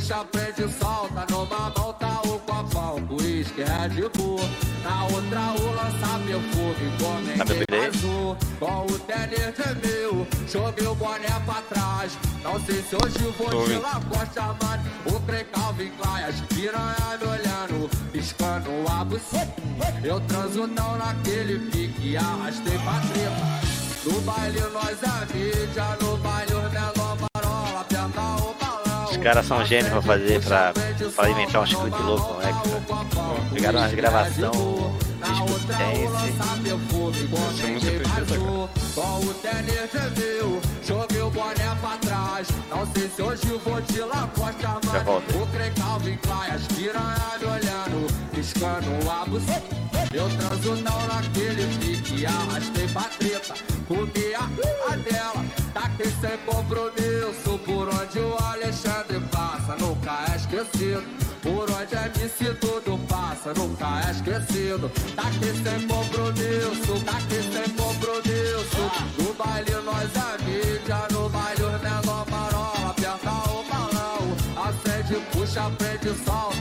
Puxa, prende, solta. Numa mão tá o copão, uísque, Red Bull. Na outra o lança perfume, comentei mais um. Com o tênis de mil, joguei o boné pra trás. Não sei se hoje vou de ouvindo. Lacoste, mano. O Crê Calvin Klein, as piranha me olhando, piscando a buceta. Eu transo não naquele pique, arrastei pra treta. No baile nós é mídia, no baile os menor caras são gênios pra fazer, pra, pra inventar uns clipes loucos, né? Pegaram umas gravação, disco dance. Música é cara. Lacoste, Já volto. Piscando a buceta. Eu transo não naquele pique, arrastei pra treta. Comi a, a dela, taquei sem compromisso. Por onde o Alexandre passa, nunca é esquecido. Por onde é MC tudo passa, nunca é esquecido. Taquei sem compromisso, taquei sem compromisso. No baile nós é mídia, no baile os menor marola, aperta o balão. Acende, puxa, prende, solta.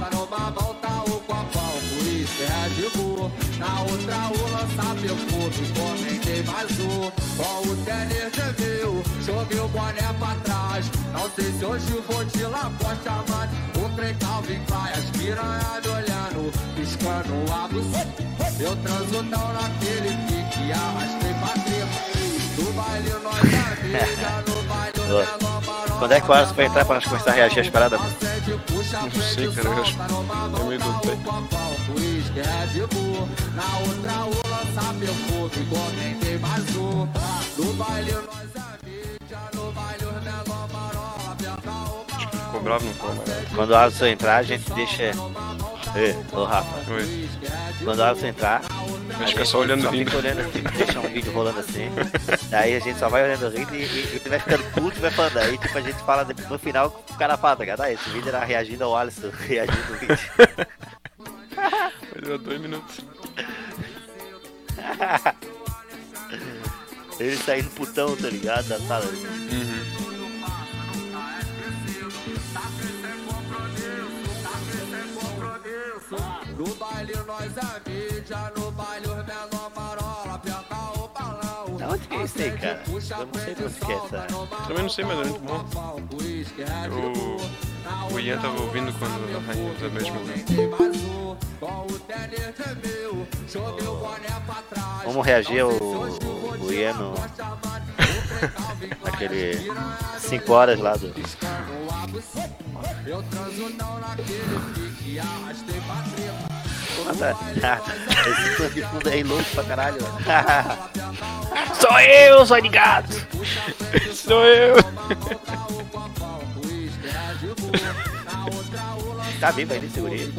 Com o tênis de mil, joguei o boné pra trás. Não sei se hoje vou de Lacoste, mano. O trem Calvin Klein, as piranha me olhando, piscando a buceta. Eu transo não naquele pique, arrastei pra treta. No baile nós é mídia, no baile menor. Quando é que o Alisson vai entrar pra nós começar a reagir às paradas? Não sei, cara, eu acho que é meio o lança perfume, comentei mais um. No baile nós é mídia, no baile os menor marola, aperta o balão. Ficou bravo, ficou, mas... Quando o Alisson entrar, a gente deixa. Ei, ô Rafa, Oi. quando o Alisson entrar, Vai ficar só olhando só rindo. fica olhando assim, deixa um vídeo rolando assim. Daí a gente só vai olhando rindo e, e, e vai ficando puto e vai falando. Aí tipo, a gente fala no final o cara fala, tá ligado? Ah, esse vídeo era reagindo ao Alisson, reagindo ao vídeo. Durar dois minutos. Ele saindo putão, tá ligado? Da sala. Uhum. No baile nós é mídia, no Que aí, cara? Eu não sei onde que é essa. Também não sei, mas é muito bom. O, o Ian tava ouvindo quando a Rainha Isabel morreu. Vamos reagir ao o Ian no- Naquele 5 horas lá do. Nossa, esse fã de fundo aí louco pra caralho. Sou eu, sou de gato. Sou eu! tá vivo ainda, segurei.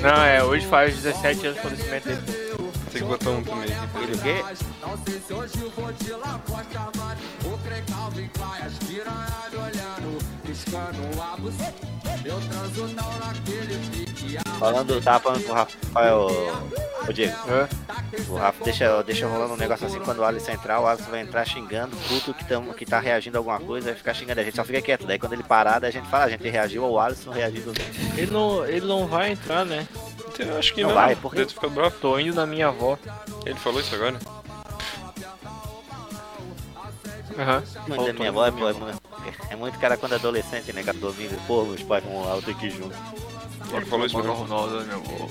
Não, é, hoje faz 17 anos do falecimento dele. Tem que botar um também. Ele o quê? Falando, tava falando com o Rafael, ô Diego. O Rafa deixa, deixa rolando um negócio assim quando o Alisson entrar, o Alisson vai entrar xingando, puto que, tamo, que tá reagindo a alguma coisa, vai ficar xingando a gente, só fica quieto. Daí quando ele parar, daí a gente fala, a gente reagiu ao Alisson reagindo. Ele não, ele não vai entrar, né? Eu acho que Não não. vai, por quê? Deve ficar bravo. Tô indo na minha avó. Ele falou isso agora? Aham. Mas a minha avó é, é, é muito cara quando é adolescente, né? Cara, domingo, pô, meus pais vão lá, eu tenho que ir junto. Ele falou isso agora? Ronaldo, meu avô.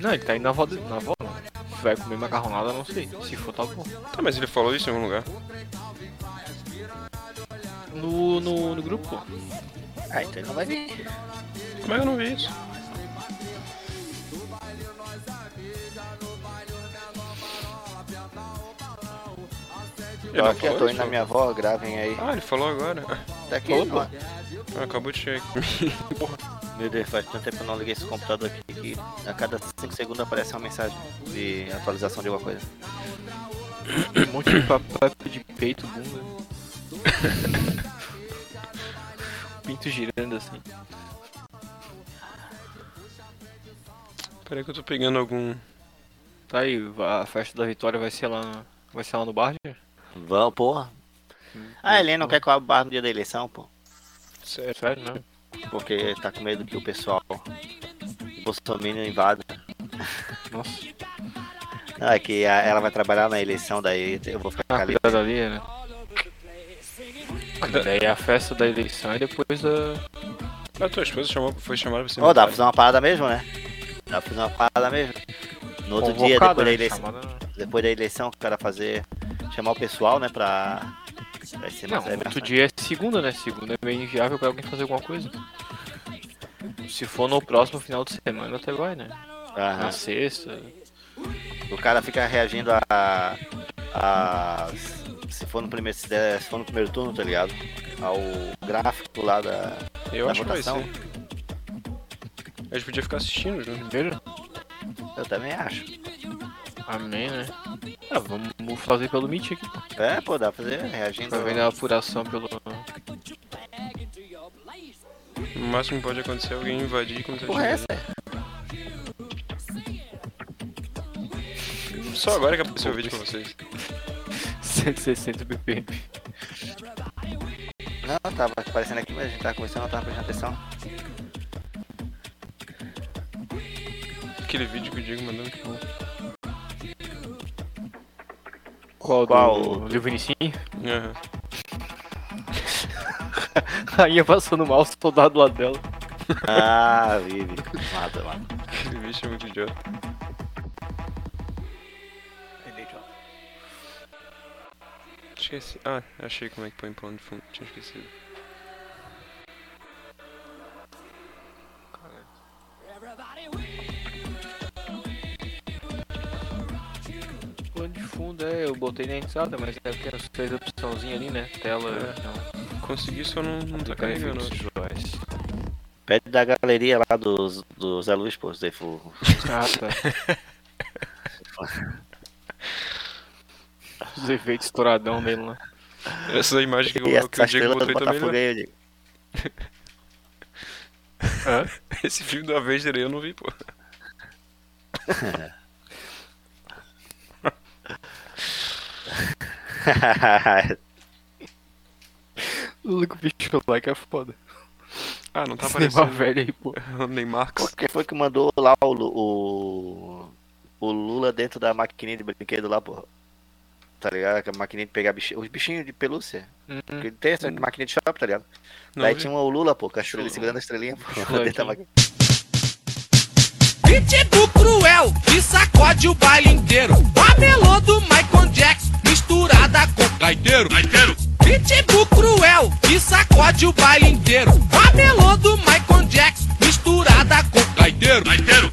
Não, ele tá indo na avó, dele- na avó não. Se vai comer macarronada, não sei. Se for, tá bom. Tá, mas ele falou isso em algum lugar. No, no, no grupo. Ah, então ele não vai vir. Como é que eu não vi isso? Ele Ó, eu falou tô isso? indo na minha avó, gravem aí. Ah, ele falou agora. Tá aqui, ó. Ah, acabou de chegar aqui. Meu Deus, faz tanto tempo que eu não liguei esse computador aqui que a cada 5 segundos aparece uma mensagem de atualização de alguma coisa. Um monte de papo de peito, bunda. Pinto girando assim. Peraí que eu tô pegando algum. Tá aí, a festa da vitória vai ser lá no, vai ser lá no bar, já? Vamos, porra. Ah, ele não quer que eu abra o bar no dia da eleição, pô. Sério, sério mesmo. Porque tá com medo que o pessoal Bolsonaro invada. Nossa. Não, é que a- ela vai trabalhar na eleição, daí eu vou ficar Ah, ali. ali, né? Daí é a festa da eleição e depois da. A tua esposa chamou, foi chamada pra ser Ô, dá pra fazer uma parada mesmo, né? Dá pra fazer uma parada mesmo. No outro dia, depois da né? eleição, Chamada- depois da eleição, o cara fazer. Chamar o pessoal, né, pra. Vai ser Não, outro dia é segunda, né? Segunda é meio inviável pra alguém fazer alguma coisa. Se for no próximo final de semana, até vai, né? Aham. Na sexta. O cara fica reagindo a. a se for no primeiro. Se, der- se for no primeiro turno, tá ligado? Ao gráfico lá da. Eu da acho que vai votação. ser. A gente podia ficar assistindo junto. Veja. Eu também acho. Amém, né? Ah, vamos fazer pelo Meet aqui. É, pô, dá pra fazer reagindo. Pra ver a apuração pelo. O máximo que pode acontecer é alguém invadir quando tá Porra, é chegando. essa? Só agora que apareceu o vídeo pra vocês. 160 BPM. Não, tava aparecendo aqui, mas a gente tava conversando, não tava prestando atenção. Aquele vídeo que o Diego mandou, que bom. Qual? Qual? Do Vinicinho? Aham. Rainha passando mal, soldado do lado dela. Ah, vive. Mata, mata. Aquele bicho é muito idiota. Esqueci. Ah, achei como é que põe plano de fundo. Tinha esquecido. Fundo é, eu botei na entrada, mas é que as três opçãozinhas ali, né? Tela. É. Não, Consegui, só não, não tá carregando. efeitos visuais. Pede da galeria lá dos, dos Zé Luiz, pô, Zé Fu. Ah, tá. Os efeitos estouradão dele lá. Essa imagem que, E o- que o Diego do botou também. Né? eu. Hã? Esse filme do Avenger aí eu não vi, pô. O Luco bicho like é foda. Ah, não tá Esse Neymar aparecendo. velho aí, pô. O Neymar. Quem foi que mandou lá o, o, o Lula dentro da maquininha de brinquedo lá, pô? Tá ligado? A maquininha de pegar bichinho, os bichinhos de pelúcia. Hum, Que tem essa maquininha de shopping, tá ligado? Não Daí vi. tinha o Lula, pô, estrela, Show. segurando a estrelinha, pô, dentro da aqui. maquininha. Pitbull cruel que sacode o baile inteiro. A melô do Michael Jackson misturada com gaiteiro. gaiteiro. Pitbull cruel que sacode o baile inteiro. A melô do Michael Jackson misturada com gaiteiro. gaiteiro.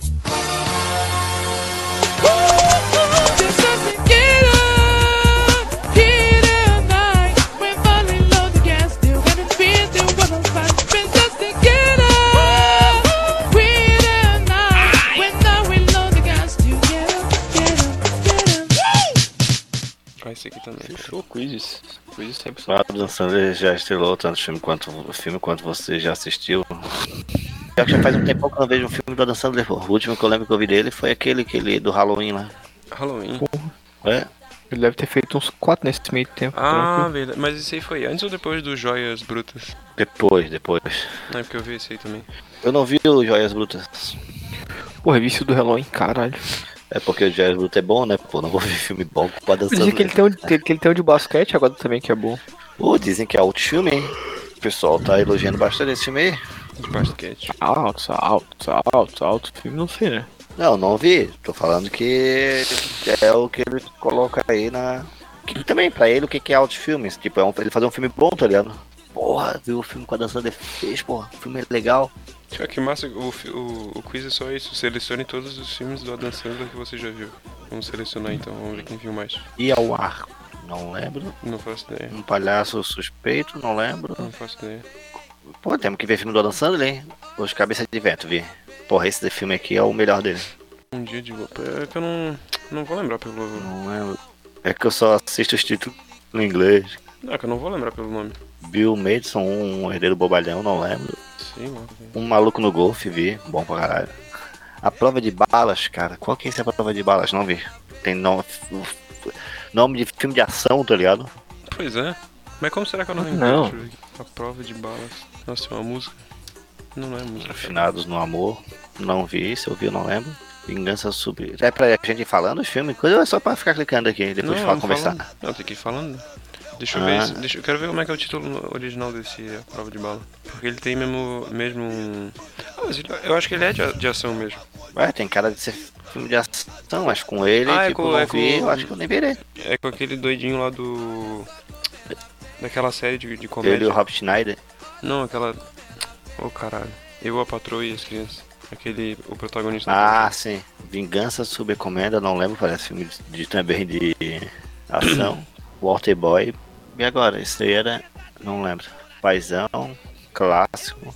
Quizzes. Quizzes sempre O são. Adam Sandler já estrelou tanto filme quanto, filme quanto você já assistiu. Pior que já faz um tempo que eu não vejo um filme do Adam Sandler, pô. O último que eu lembro que eu vi dele foi aquele, aquele do Halloween lá. Halloween. É? Ele deve ter feito uns 4 nesse meio tempo. Ah, tranquilo. verdade. Mas esse aí foi antes ou depois do Joias Brutas? Depois, depois. Não, é porque eu vi esse aí também. Eu não vi o Joias Brutas. Pô, revista do Halloween, caralho. É porque o Joias Brutas é bom, né? Pô, não vou ver filme bom com o Adam Dizem que ele Sandler. tem, um, que ele tem um de basquete agora também, que é bom. Pô, dizem que é outro filme, hein? O pessoal tá elogiando bastante esse filme aí. De basquete. Altos, altos, altos, altos. Filme não sei, né? Não, não vi. Tô falando que é o que ele coloca aí na. Que também, pra ele, o que é altos filmes? Tipo, é um, ele fazer um filme bom, tá ligado? Porra, viu o filme que o Adam Sandler fez, porra. O filme é legal. Ah, que massa, o, o, o quiz é só isso. Selecione todos os filmes do Adam Sandler que você já viu. Vamos selecionar então, vamos ver quem viu mais. E ao ar. Não lembro. Não faço ideia. Um palhaço suspeito, não lembro. Não faço ideia. Pô, temos que ver filme do Adam Sandler, hein? Os Cabeças de Vento, vi. Porra, esse filme aqui é o melhor dele. Um dia de louco. É que eu não, não vou lembrar pelo. Não lembro. É que eu só assisto os títulos em inglês. Não, é que eu não vou lembrar pelo nome. Bill Madison, um herdeiro bobalhão, não lembro. Sei lá. Um maluco no golfe, vi. Bom pra caralho. A prova de balas, cara. Qual que é essa prova de balas? Não vi. Tem nome, nome de filme de ação, tá ligado? Pois é. Mas como será que eu não Não. encontro aqui? A prova de balas. Nossa, tem uma música. Não é música. Finados no Amor. Não vi, se eu vi, eu não lembro. Vingança Sub. É pra gente ir falando os filmes, coisa ou é só pra ficar clicando aqui, depois de falar, conversar. falando. Não, tem que ir falando. Deixa eu Ah. ver. se- Deixa, eu quero ver como é que é o título original desse A Prova de Bala. Porque ele tem mesmo. mesmo um... Ah, eu acho que ele é de, de ação mesmo. Ué, tem cara de ser filme de ação, mas com ele, Ah, é tipo, com- não é vi, com- eu acho que eu nem virei. É com aquele doidinho lá do. Daquela série de, de Ele e comédia. o Rob Schneider. Não, aquela. Ô caralho. Eu, a patroa e as crianças. Aquele. O protagonista. Ah, sim. Vingança sob encomenda, não lembro, parece filme de, de- também de ação. Walter Boy. E agora? Era. Não lembro. Paizão, clássico.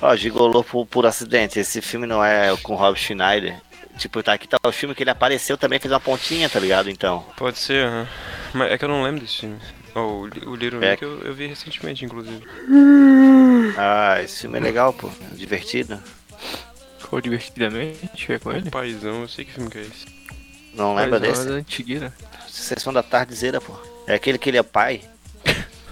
Ó, Gigolô por, por acidente. Esse filme não é com o Rob Schneider. Tipo, tá aqui tá o filme que ele apareceu também, fez uma pontinha, tá ligado? Então. Pode ser, aham. Mas é que eu não lembro desse filme. Ó, o, o Little É. Nick eu, eu vi recentemente, inclusive. Ah, esse filme é legal, pô. Divertido. Ficou divertidamente, é com ele? Paizão, eu sei que filme que é esse. Não lembra Mas, desse? ó, da antigueira. Sessão da tardezeira, pô. É aquele que ele é pai.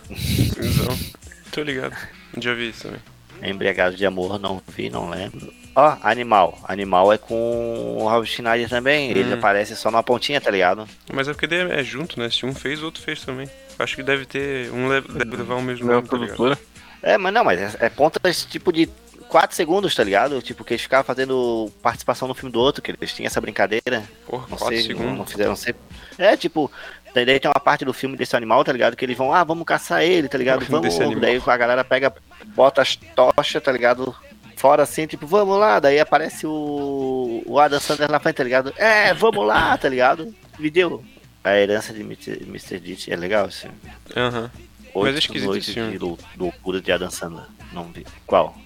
Paizão. Tô ligado. Já vi isso também. Embriagado de amor, não vi, não lembro. Ó, Animal. Animal é com o Rob Schneider também. Ele Hum. aparece só numa pontinha, tá ligado? Mas é porque é junto, né? Se um fez, o outro fez também. Acho que deve ter. Um le- deve levar o mesmo Não é nome, tá. É, mas não, mas é, é pontas tipo de 4 segundos, tá ligado? Tipo, que eles ficavam fazendo participação no filme do outro, que eles tinham essa brincadeira. Porra, Não 4 sei, não, segundos. não fizeram sempre. É, tipo, daí daí tem uma parte do filme desse animal, tá ligado? Que eles vão, ah, vamos caçar ele, tá ligado? Vamos. Daí a galera pega, bota as tochas, tá ligado? Fora assim, tipo, vamos lá. Daí aparece o, o Adam Sandler na frente, tá ligado? É, vamos lá, tá ligado? Me deu. A herança de Mr. Ditch é legal, assim. Aham. Oito é esquisito esse filme. de lou- loucura de Adam Sandler. Não vi. Qual?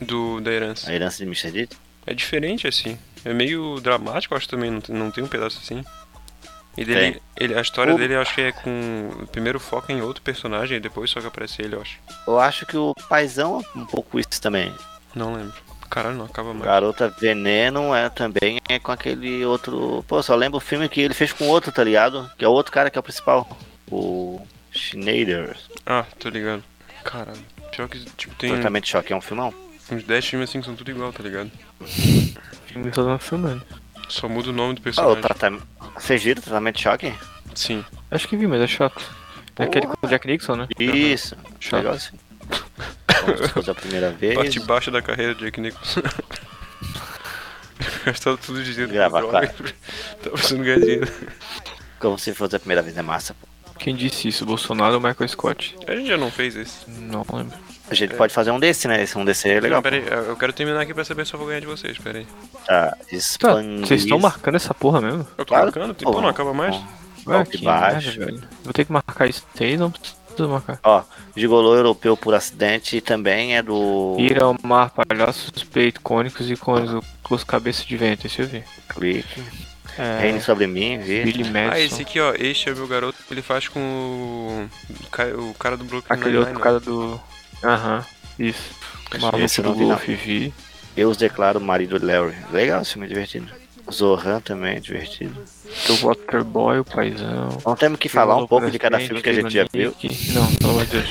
Do, da herança. A herança de Mr. Ditch? É diferente, assim. É meio dramático, acho também. Não não tem um pedaço assim. E dele, ele, a história O- dele, eu acho que é com. Primeiro foca em outro personagem, e depois só que aparece ele, eu acho. Eu acho que o paizão é um pouco isso também. Não lembro. Caralho, não acaba mais. Garota Veneno é também é com aquele outro. Pô, só lembro o filme que ele fez com outro, tá ligado? Que é o outro cara que é o principal. O Schneider. Ah, tô ligado. Caralho. Pior que, tipo, tem Totalmente choque, é um filmão. uns 10 filmes assim que são tudo igual, tá ligado? Filme só não filmando. Só muda o nome do Ah, o personagem. tratamento. Vocês viram o tratamento de choque? Sim. Acho que vi, mas é chato. É aquele com o Jack Nixon, né? Isso. Chato. Legal assim. Fosse a primeira vez. Parte baixa da carreira de Jack Nicholson. Gastado tudo de dinheiro. Gravar, com droga. Tá precisando ganhar dinheiro. Como se fosse a primeira vez, é massa. pô. Quem disse isso? Bolsonaro ou Michael Scott? A gente já não fez esse. Não lembro. A gente pode fazer um desse, né? Esse um desse é legal. Não, pera aí, eu quero terminar aqui pra saber se eu vou ganhar de vocês, pera aí. Tá, Tá, expandir. vocês estão marcando essa porra mesmo? Eu tô Claro. marcando? Pô, não acaba mais? Ó, Ah, que baixo. merda. Vou ter que marcar isso aí, não preciso marcar. Ó, Gigolô Europeu por acidente também é do. Ir ao mar, palhaços suspeito, cônicos e cônicos com os cabeças de vento, esse eu vi. Clique. É, Reine sobre mim, vi. Billy Madison. Ah, esse aqui, ó, este é meu garoto, ele faz com o, o ca- o cara do Brooklyn Aquele outro cara do... Aham, isso. Maluco Esse do. Wolf, vi. Eu os declaro marido de Larry. Legal esse filme, divertido. Zohan também é divertido. Do Waterboy, o paizão. Não temos que falar um pouco de cada filme que a gente já viu. Não, pelo amor de Deus.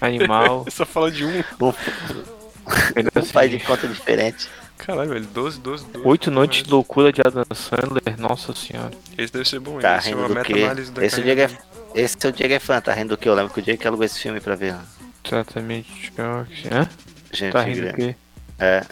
Animal. Só fala de um. Um, um assim, faz de conta diferente. Caralho, velho, 12, 12, 12. Oito noites de loucura de Adam Sandler, nossa senhora. Esse deve ser bom, Tá esse é rindo uma do quê? meta-análise da Esse Diego é, esse é o Diego é fã, tá rindo do que? Eu lembro que o Diego que alugou esse filme pra ver. Tratamento de choque. Hã? Gente, Tá rindo grande. quê? É.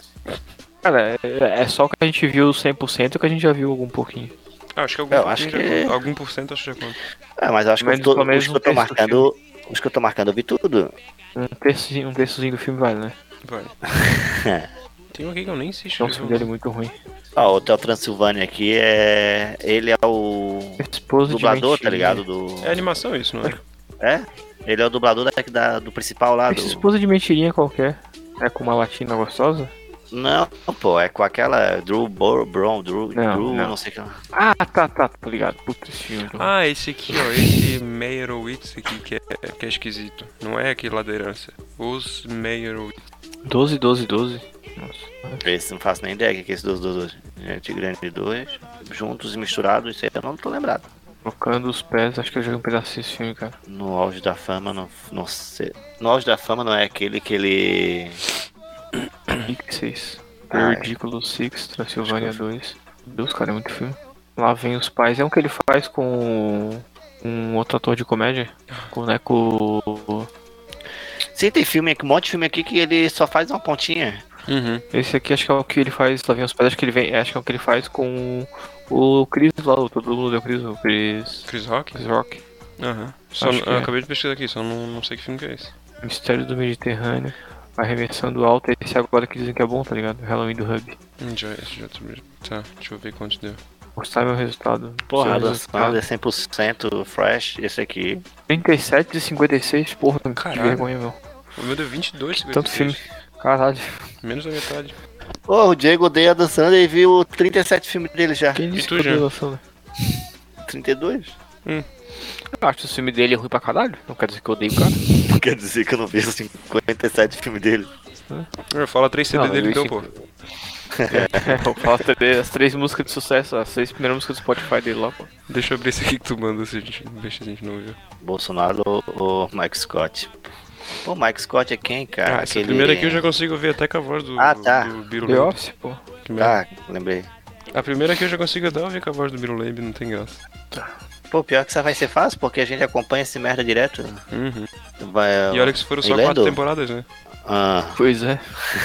Cara, é, é só o que a gente viu 100% ou que a gente já viu algum pouquinho. Ah, acho que algum, Eu pouquinho acho já que- conta. algum por cento acho que já conta. É, mas eu acho que Mas eu tô, os que eu tô marcando. Os que eu tô marcando eu vi tudo. Um terçozinho, um terçozinho do filme vale, né? Vai. Tem um aqui que eu nem assisti. Nossa, filme dele é muito ruim. Ó, o Hotel Transilvânia aqui é. Ele é o. Esposa dublador, de tá ligado? Do. É animação isso, não é? É? Ele é o dublador da, da- do principal lá. Do... Esposa de mentirinha qualquer. É com uma latina gostosa? Não, pô, é com aquela Drew Bor Brown, Drew, Não, Drew não. não. sei o que. Ah, tá, tá, tô ligado. Puta, esse filme. Ah, esse aqui, ó, esse Meyerowitz aqui que é, que é esquisito. Não é aquele lá da herança. Os Meyerowitz. 12, 12, 12. Nossa. Esse não faço nem ideia o que é esse dos dois hoje. Gente grande dois, juntos e misturados, isso aí eu não tô lembrado. Trocando os pés, acho que eu joguei um pedacinho desse filme, cara. No auge da fama, não, não sei. No auge da fama não é aquele que ele. Pixies. Ah, The é. Ridiculous Six, Transilvânia 2. Deus, cara, é muito filme. Lá vem os pais. É um que ele faz com um outro ator de comédia. Com, né, com Sim, tem filme aqui, um monte de filme aqui que ele só faz uma pontinha. Uhum. Esse aqui acho que é o que ele faz. Lá vem os pais, acho que ele vem. Acho que é o que ele faz com o Chris lá, o todo mundo deu Chris, o Chris. Chris Rock? Chris Rock. Aham. Que eu é. acabei de pesquisar aqui, só não, não sei que filme que é esse. Mistério do Mediterrâneo. Arremessando alto. Esse agora que dizem que é bom, tá ligado? Halloween do Hub. Hum, Já, esse já descobri. Tá, deixa eu ver quantos deu. Mostrar meu resultado. Porra, Seu resultado. Sandler 100% fresh. Esse aqui. 37 de 56, porra, que Caralho. vergonha, meu. O meu deu 22, Tanto 56. filme. Caralho. Menos da metade. Ô, o Diego odeia Adam Sandler e viu 37 filmes dele já. Quem disse tu, que eu né? 32? Eu acho que o filme dele é ruim pra caralho. Não quer dizer que eu odeio o cara. Não quer dizer que eu não vejo 57 filmes dele. Eu falo 3 CD Não, dele então, pô. É, eu falo até as três músicas de sucesso, as seis primeiras músicas do Spotify dele lá, pô. Deixa eu abrir esse aqui que tu manda, se a gente, ver se a gente não viu. Bolsonaro ou, ou Mike Scott? Pô, Mike Scott é quem, cara? Ah, essa primeira aqui eu já consigo ver até com a voz do, Ah, tá. do Biro The Lamb. Office, pô. Que merda. Ah, lembrei. A primeira aqui eu já consigo até ouvir com a voz do Biro Lamb, não tem graça. Pô, pior que isso vai ser fácil, porque a gente acompanha esse merda direto. Uhum. Vai, E olha que foram só Lendo? quatro temporadas, né? Ah, Pois é.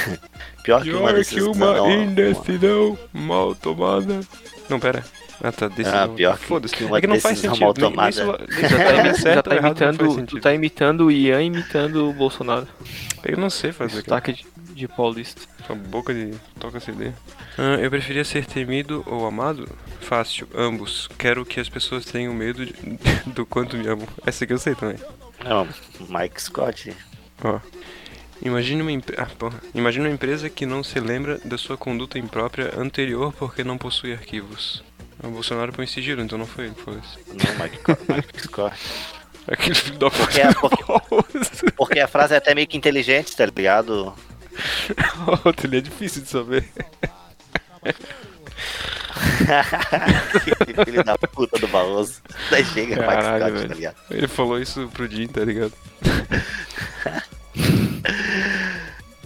pior que uma decisão. indecisão mal tomada. Não, pera. Ah, tá, decisão. Ah, pior que- Foda-se. que uma É que não faz sentido. mal nem- nem tomada. se lá- nem se Já lá tá, é certo já tá imitando. Tu tá imitando o Ian imitando o Bolsonaro. Eu não sei fazer, cara. Sotaque de, de paulista. Sua boca de toca CD. Ah, eu preferia ser temido ou amado? Fácil, ambos. Quero que as pessoas tenham medo de- do quanto me amam. Essa aqui eu sei também. Não, Mike Scott. Ó. Imagine uma, empre- ah. Imagine uma empresa que não se lembra da sua conduta imprópria anterior porque não possui arquivos. O Bolsonaro põe sigilo, então não foi ele que falou isso. Não, Mike, Mike Scott. Aquele filho da Porque, é- porque, porque a frase é até meio que inteligente, tá ligado? Outro, ele é difícil de saber. Filho da puta do Barroso. Daí chega Mike Caralho, Scott, velho. tá ligado? Ele falou isso pro Jim, tá ligado?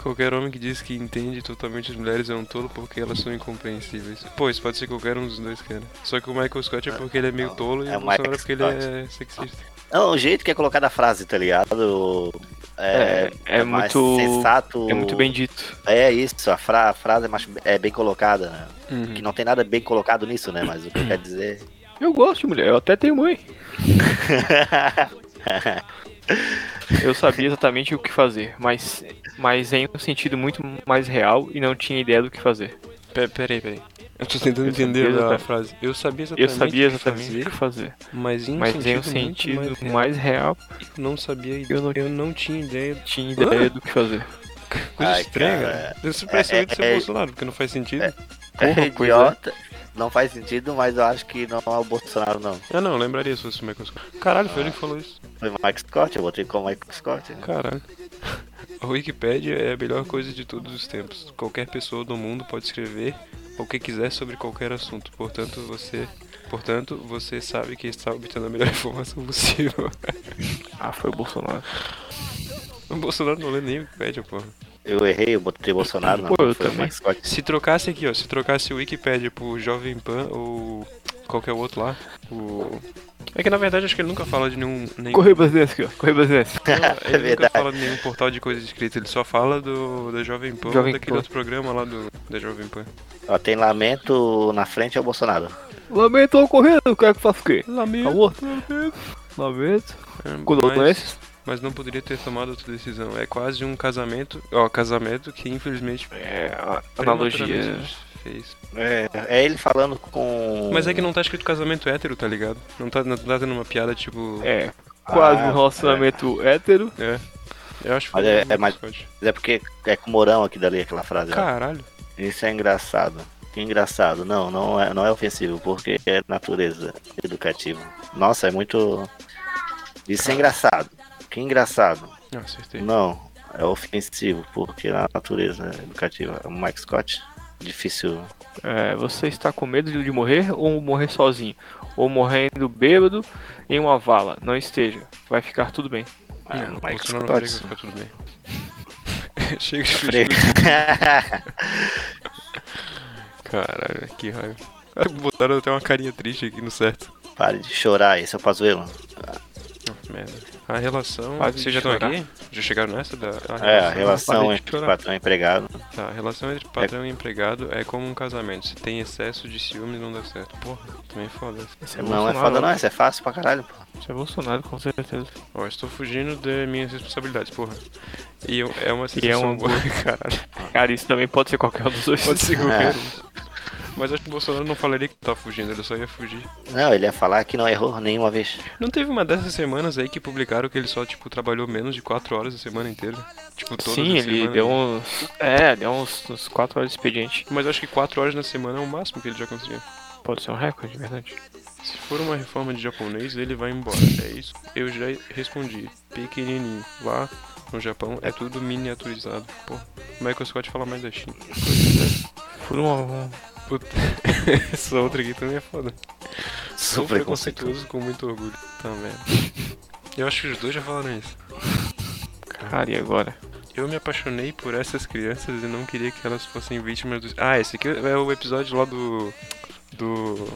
Qualquer homem que diz que entende totalmente as mulheres é um tolo porque elas são incompreensíveis. Pô, isso pode ser qualquer um dos dois, cara. Só que o Michael Scott é porque ele é meio tolo e É o Bolsonaro é porque ele é sexista. Não, o jeito que é colocado a frase, tá ligado? É, É- é mais muito- sensato. É muito bem dito. É isso, a, fra- a frase é, mais, é bem colocada, né? Uhum. Que não tem nada bem colocado nisso, né? Mas o que quer dizer. Eu gosto de mulher, eu até tenho mãe. Eu sabia exatamente o que fazer, mas, mas em um sentido muito mais real e não tinha ideia do que fazer. Pe- Peraí, peraí. Eu tô tentando Eu entender sabia a frase. Eu sabia Eu exatamente sabia o que exatamente o fazer, que fazer, mas em um mas sentido, em um muito sentido mais, mais real, real, não sabia. eu não- eu não tinha ideia. tinha ideia do que fazer. Coisa Ai, estranha, cara. Isso parece É- muito ser é- Bolsonaro, porque não faz sentido. É Porra, é. idiota. Não faz sentido, mas eu acho que não é o Bolsonaro, não. Ah, não, eu lembraria se fosse o Michael Scott. Caralho, foi ele que falou isso. Foi o Mike Scott, eu botei como Mike Scott. né? Caralho. A Wikipédia é a melhor coisa de todos os tempos. Qualquer pessoa do mundo pode escrever o que quiser sobre qualquer assunto. Portanto, você, portanto, você sabe que está obtendo a melhor informação possível. Ah, foi o Bolsonaro. o Bolsonaro não lê nem Wikipédia, porra. Eu errei, eu botei Bolsonaro, não. Pô, eu também. Se trocasse aqui, ó, se trocasse o Wikipédia por Jovem Pan ou qualquer outro lá, o... É que na verdade acho que ele nunca fala de nenhum... nenhum... Correio brasileiro aqui, ó. Correio brasileiro. Não, ele nunca verdade. fala de nenhum portal de coisas escritas, ele só fala do da Jovem Pan Jovem daquele Pan. outro programa lá do, da Jovem Pan. Ó, tem lamento na frente é o Bolsonaro. Lamento ocorrendo, quero que faça o quê? Lamento, Tá morto? Lamento. É, mas não poderia ter tomado outra decisão. É quase um casamento, ó, casamento que infelizmente É, a analogia. fez. É, é ele falando com. Mas é que não tá escrito casamento hétero, tá ligado? Não tá, não tá tendo uma piada tipo. É, quase Ah, um relacionamento hétero. É. Eu acho que Mas foi é- o é mais- Scott. É porque é com Morão aqui dali aquela frase. ó. Caralho. Isso é engraçado. Que engraçado. Não, não é, não é ofensivo, porque é natureza educativa. Nossa, é muito. Isso é engraçado. Que engraçado. Ah, acertei. Não, é ofensivo, porque é natureza educativa. O Mike Scott. Difícil. É, você está com medo de morrer ou morrer sozinho? Ou morrendo bêbado em uma vala? Não esteja, vai ficar tudo bem. Ah, Não, Mike Scott. fica tudo bem. chega de Fre- fugir. Caralho, que raiva. Botaram até uma carinha triste aqui no certo. Pare de chorar aí, seu Pazuelo. Oh, merda. A relação. De Vocês já estão aqui? Já chegaram nessa? Da, a É, a relação entre chorar. patrão e empregado. Tá, a relação entre patrão e empregado é como um casamento. Se tem excesso de ciúme, não dá certo. Porra, também é foda. Isso é não é foda não, isso é fácil pra caralho, pô. Isso é Bolsonaro, com certeza. Ó, estou fugindo de minhas responsabilidades, porra. E eu- é uma E é sensação um boa, caralho. Cara, isso também pode ser qualquer um dos dois. Pode ser É. qualquer um. Mas acho que o Bolsonaro não falaria que tá fugindo, ele só ia fugir. Não, ele ia falar que não errou nenhuma vez. Não teve uma dessas semanas aí que publicaram que ele só, tipo, trabalhou menos de 4 horas a semana inteira? Tipo, todas Sim, ele semanas. deu uns. É, deu uns, uns 4 horas de expediente. Mas acho que 4 horas na semana é o máximo que ele já conseguiu. Pode ser um recorde, de verdade. Se for uma reforma de japonês, ele vai embora. É isso. Eu já respondi. Pequenininho. Lá no Japão é tudo miniaturizado. Pô, o Michael Scott fala mais da China. Por uma. Puta. Essa outra aqui também é foda. Sou Super preconceituoso. com muito orgulho. Vendo? Eu acho que os dois já falaram isso. Cara, e agora? Eu me apaixonei por essas crianças e não queria que elas fossem vítimas do. Ah, esse aqui é o episódio lá do. Do.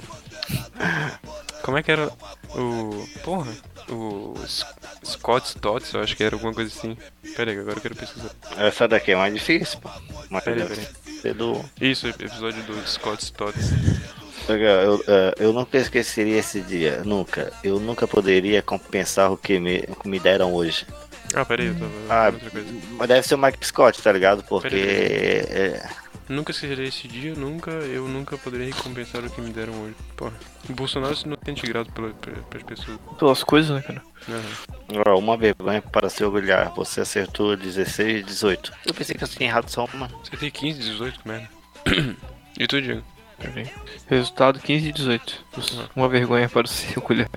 Como é que era? O. Porra. O. Scott Stotts, eu acho que era alguma coisa assim. Pera aí, agora eu quero pesquisar. Essa daqui é mais difícil, pô. Mas Pera aí, pera aí. Do... Isso, episódio do Scott Stotts. Eu, eu, eu nunca esqueceria esse dia, nunca. Eu nunca poderia compensar o que me, o que me deram hoje. Ah, pera aí, eu tava Ah, outra coisa. Mas deve ser o Mike Scott, tá ligado? Porque. Peraí, é, Nunca esquecerei esse dia, nunca, eu nunca poderei recompensar o que me deram hoje. Porra. O Bolsonaro se não sente grato pela, pras pessoas. Pelas coisas, né, cara? Ó, uma vergonha para se orgulhar. Você acertou 16 e 18. Eu pensei que eu tinha errado só uma. Você tem 15, 18, que merda. e tu, Diego? Resultado 15 e 18. Uma vergonha para se orgulhar.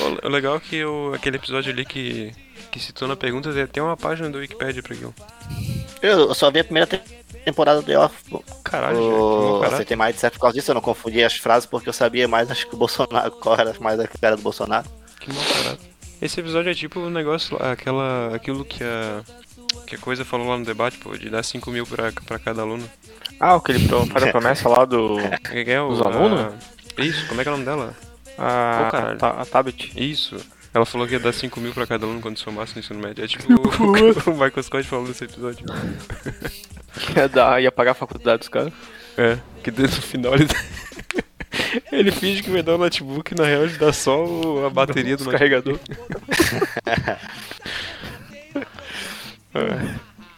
O o legal é que o, aquele episódio ali que, que citou na pergunta tem até uma página do Wikipedia pra aquilo. Eu só vi a primeira te- temporada do The Office. pô. Caralho, Eu gente, acertei mais de 7 por causa disso. Eu não confundi as frases porque eu sabia mais, acho que o Bolsonaro. Qual era mais a cara do Bolsonaro. Que mau caráter. Esse episódio é tipo um negócio, aquela, aquilo que a, que a coisa falou lá no debate, pô, de dar 5 mil pra, pra cada aluno. Ah, o que ele pro- faz a promessa lá do. Quem que é o, Os alunos? a- Isso, como é que é o nome dela? A, Ô, caralho. a, Ta- a Tabit. Isso. Ela falou que ia dar 5 mil pra cada aluno quando somasse no ensino médio. É tipo o, o Michael Scott falou nesse episódio. Ia, dar, ia pagar a faculdade dos caras. É, que no final ele. ele finge que vai dar o notebook, na real ele dá só o- a bateria do Descarregador.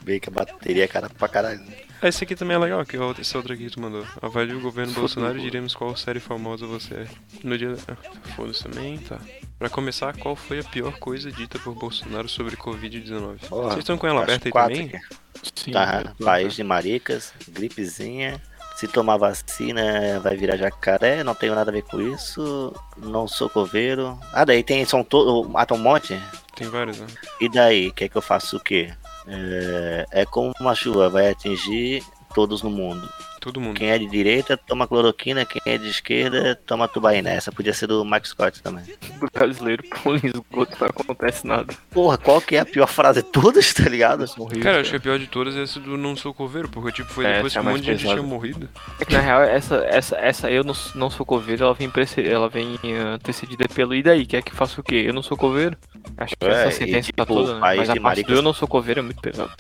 Bem que a bateria é cara pra caralho. Ah, Esse aqui também é legal, que é esse outro aqui que tu mandou. Avalie o governo Bolsonaro e diremos qual série famosa você é. No dia. Ah, Foda-se também, tá. Pra começar, qual foi a pior coisa dita por Bolsonaro sobre Covid-19? Porra, Vocês estão com ela aberta aí quatro também? aqui. Sim. Tá, país de maricas, gripezinha. Se tomar vacina vai virar jacaré, não tenho nada a ver com isso. Não sou coveiro. Ah, daí tem, são todos. Mata um monte? Tem vários, né? E daí, quer que eu faça o quê? É, é como uma chuva, vai atingir todos no mundo. Todo mundo. Quem é de direita toma cloroquina, quem é de esquerda toma tubaína. Essa podia ser do Mike Scott também. O brasileiro pula em esgoto não acontece nada. Porra, qual que é a pior frase de todas, tá ligado? Cara, eu acho que a pior de todas é essa do não sou coveiro, porque tipo, foi É, depois que essa um é monte de gente tinha morrido. É que na real, essa, essa, essa eu não, não sou coveiro, ela vem, prece- ela vem antecedida pelo e daí? Quer que faça o quê? Eu não sou coveiro? Acho que É, essa e sentença tá tipo, toda, né? Mas a de parte do maricas- eu não sou coveiro é muito pesado.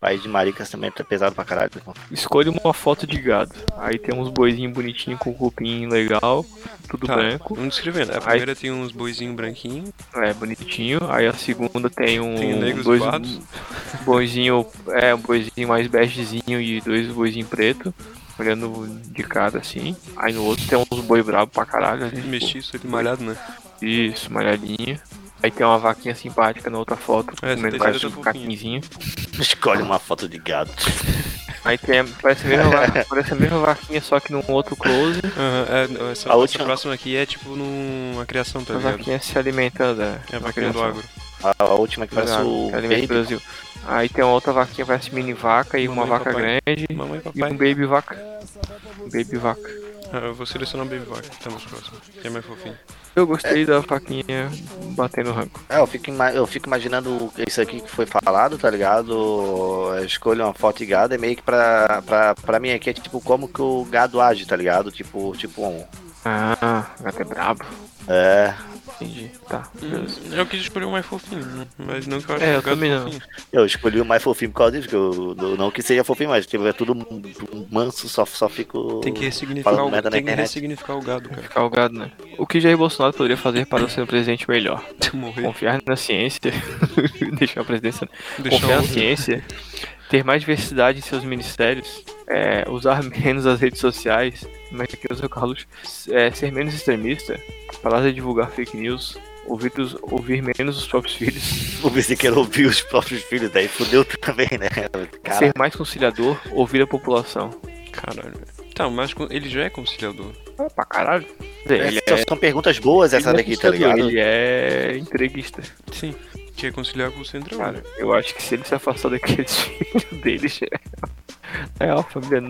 País de maricas também tá pesado pra caralho. Escolha uma foto de gado. Aí tem uns boizinhos bonitinhos com cupim legal, tudo Tá, branco. vamos descrevendo. A primeira tem uns boizinhos branquinhos. É, bonitinho. Aí a segunda tem um Tem negros dois, um boizinho, é, um boizinho mais begezinho e dois boizinhos preto, olhando de cara assim. Aí no outro tem uns boi brabo pra caralho ali. Mestiço, ele malhado, né? Isso, malhadinho. Aí tem uma vaquinha simpática na outra foto, É, essa comendo tá um fofinha. caquinzinho. Escolhe uma foto de gado. Aí tem, parece a mesma, va- parece a mesma vaquinha, só que num outro close. Aham, é, essa, A essa última- próxima aqui é tipo numa criação, tá A vaquinha se alimentando. É a vaquinha do agro. A, a última que parece o Alimento Baby. Brasil. Aí tem uma outra vaquinha parece mini vaca e uma Mamãe e vaca papai. grande Mamãe e e um baby vaca. Um baby vaca. Ah, eu vou selecionar o Baby Vaca. Estamos próximo. Quem é mais fofinho? Eu gostei da vaquinha batendo ranco. É, eu fico, eu fico imaginando isso aqui que foi falado, tá ligado? Escolha uma foto de gado é meio que pra, pra, pra mim aqui é tipo como que o gado age, tá ligado? Tipo, tipo um. Ah, gato é brabo. É. Entendi. Tá. Hum, Eu quis escolher o mais fofinho, né? mas não que eu acho É, que eu o gato também não. fofinho. Eu escolhi o mais fofinho por causa disso, que eu, não que seja fofinho, mas tipo, é tudo manso, só, só fico. Tem que ressignificar, o, na tem que ressignificar o gado, cara. Ficar o gado, né? O que Jair Bolsonaro poderia fazer para ser um presidente melhor? Morrer. Confiar na ciência, deixar a presidência, Deixar confiar na ciência, ter mais diversidade em seus ministérios, é, usar menos as redes sociais, como é que usa o Carlos, é, ser menos extremista, parar de divulgar fake news, ouvir, os- ouvir menos os próprios filhos, Vou ver se quer ouvir os próprios filhos, daí fudeu também, né? Cara, ser mais conciliador, ouvir a população. Caralho. Tá, mas ele já é conciliador. Ah, pra caralho. Ele é, são perguntas boas essa ele daqui, é tá ligado? Ele é entreguista. Sim. Que é conciliar com o centro. Cara, eu acho que se ele se afastar daqueles filhos dele, já é uma família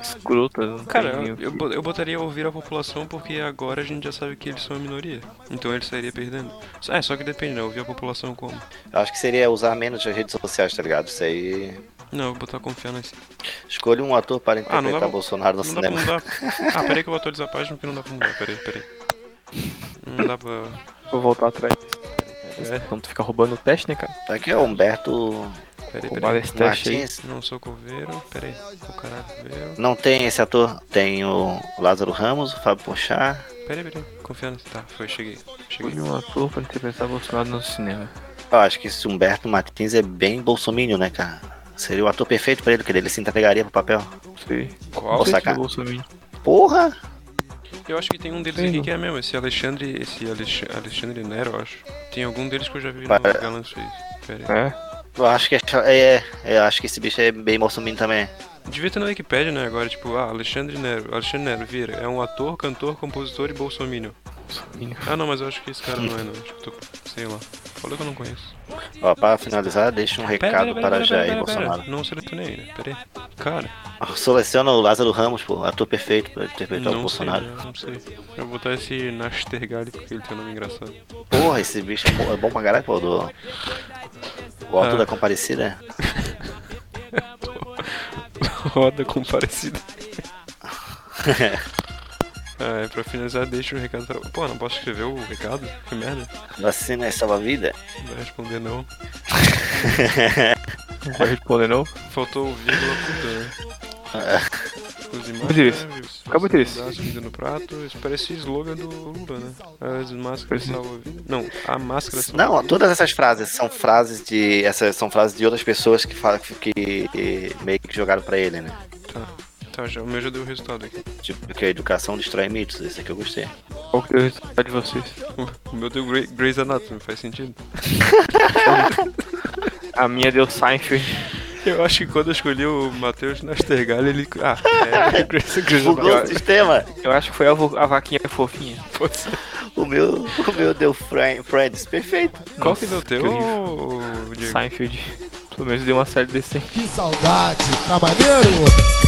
escrota. Não Cara, eu, eu, bo- eu botaria ouvir a população porque agora a gente já sabe que eles são a minoria. Então ele sairia perdendo. É, só que depende, né? Ouvir a população como? Eu acho que seria usar menos as redes sociais, tá ligado? Isso aí. Não, eu vou botar confiar nesse. Escolha um ator para Ah, interpretar pra- Bolsonaro no Não dá pra cinema. mudar. Ah, peraí que eu vou atualizar a página porque não dá pra mudar. Peraí, peraí. Não dá pra. Vou voltar atrás. É, Então tu fica roubando o teste, né, cara? Aqui é o Humberto peraí, peraí. esse teste aí. Martins. Não sou coveiro. Peraí. O caralho, coveiro. Não tem esse ator, tem o Lázaro Ramos, o Fábio Pochá. Peraí, peraí. Confiar nesse. Tá, foi, cheguei. Cheguei. Escolhi um ator pra interpretar Bolsonaro no cinema. Eu acho que esse Humberto Martins é bem bolsominion, né, cara? Seria o ator perfeito pra ele, porque ele se entregaria pro papel. Sei. Qual? É Bolsonaro. Porra! Eu acho que tem um deles aqui que é mesmo, esse Alexandre. Esse Alex- Alexandre Nero, eu acho. Tem algum deles que eu já vi no Para- Galãs fez. Pera aí. É? Eu acho que é, é, é, eu acho que esse bicho é bem bolsominion também. Devia ter na Wikipedia, né? Agora, tipo, ah, Alexandre Nero. Alexandre Nero, vira. É um ator, cantor, compositor e bolsominion. Ah, não, mas eu acho que esse cara não é, não. Acho que eu tô. Sei lá. Falei que eu não conheço. Ó, para finalizar, deixa um recado para Jair Bolsonaro. Não selecionei ainda. Pera aí. Cara, Seleciona o Lázaro Ramos, pô, ator perfeito pra interpretar o não sei, Bolsonaro. né? não sei. Eu vou botar esse Nastergali porque ele tem um nome engraçado. Porra, esse bicho é bom, é bom pra caralho, pô, do... O Alto Ah. da Comparecida. Roda comparecida. Ah, é pra finalizar, deixa o recado pra... Pô, não posso escrever o recado? Que merda. Vacina é salva-vida. Não vai responder não. Não vai responder, não? Faltou o vírgula puta, né? Os Beatriz, imagens. acabou, Beatriz. comida no prato. Isso parece slogan do Lula, né? As máscaras salvam. Não, a máscara salva Não, todas essas frases são frases de. Essas são frases de outras pessoas que, falam, que, que meio que jogaram pra ele, né? Tá, tá, já, o meu já deu o resultado aqui. Tipo, que a educação destrói mitos, esse aqui eu gostei. Qual que é o resultado de vocês? O meu deu Grey- Grey's Anatomy, faz sentido? A minha deu Seinfeld. Eu acho que quando eu escolhi o Matheus Nastergalli, ele. Ah, é. Bugou o sistema! Eu acho que foi a, a vaquinha fofinha. Pode ser. O meu, o meu deu Fri- Friends, perfeito. Qual que deu o teu. Diego? Seinfeld. Pelo menos deu uma série decente. Que saudade, tá maneiro?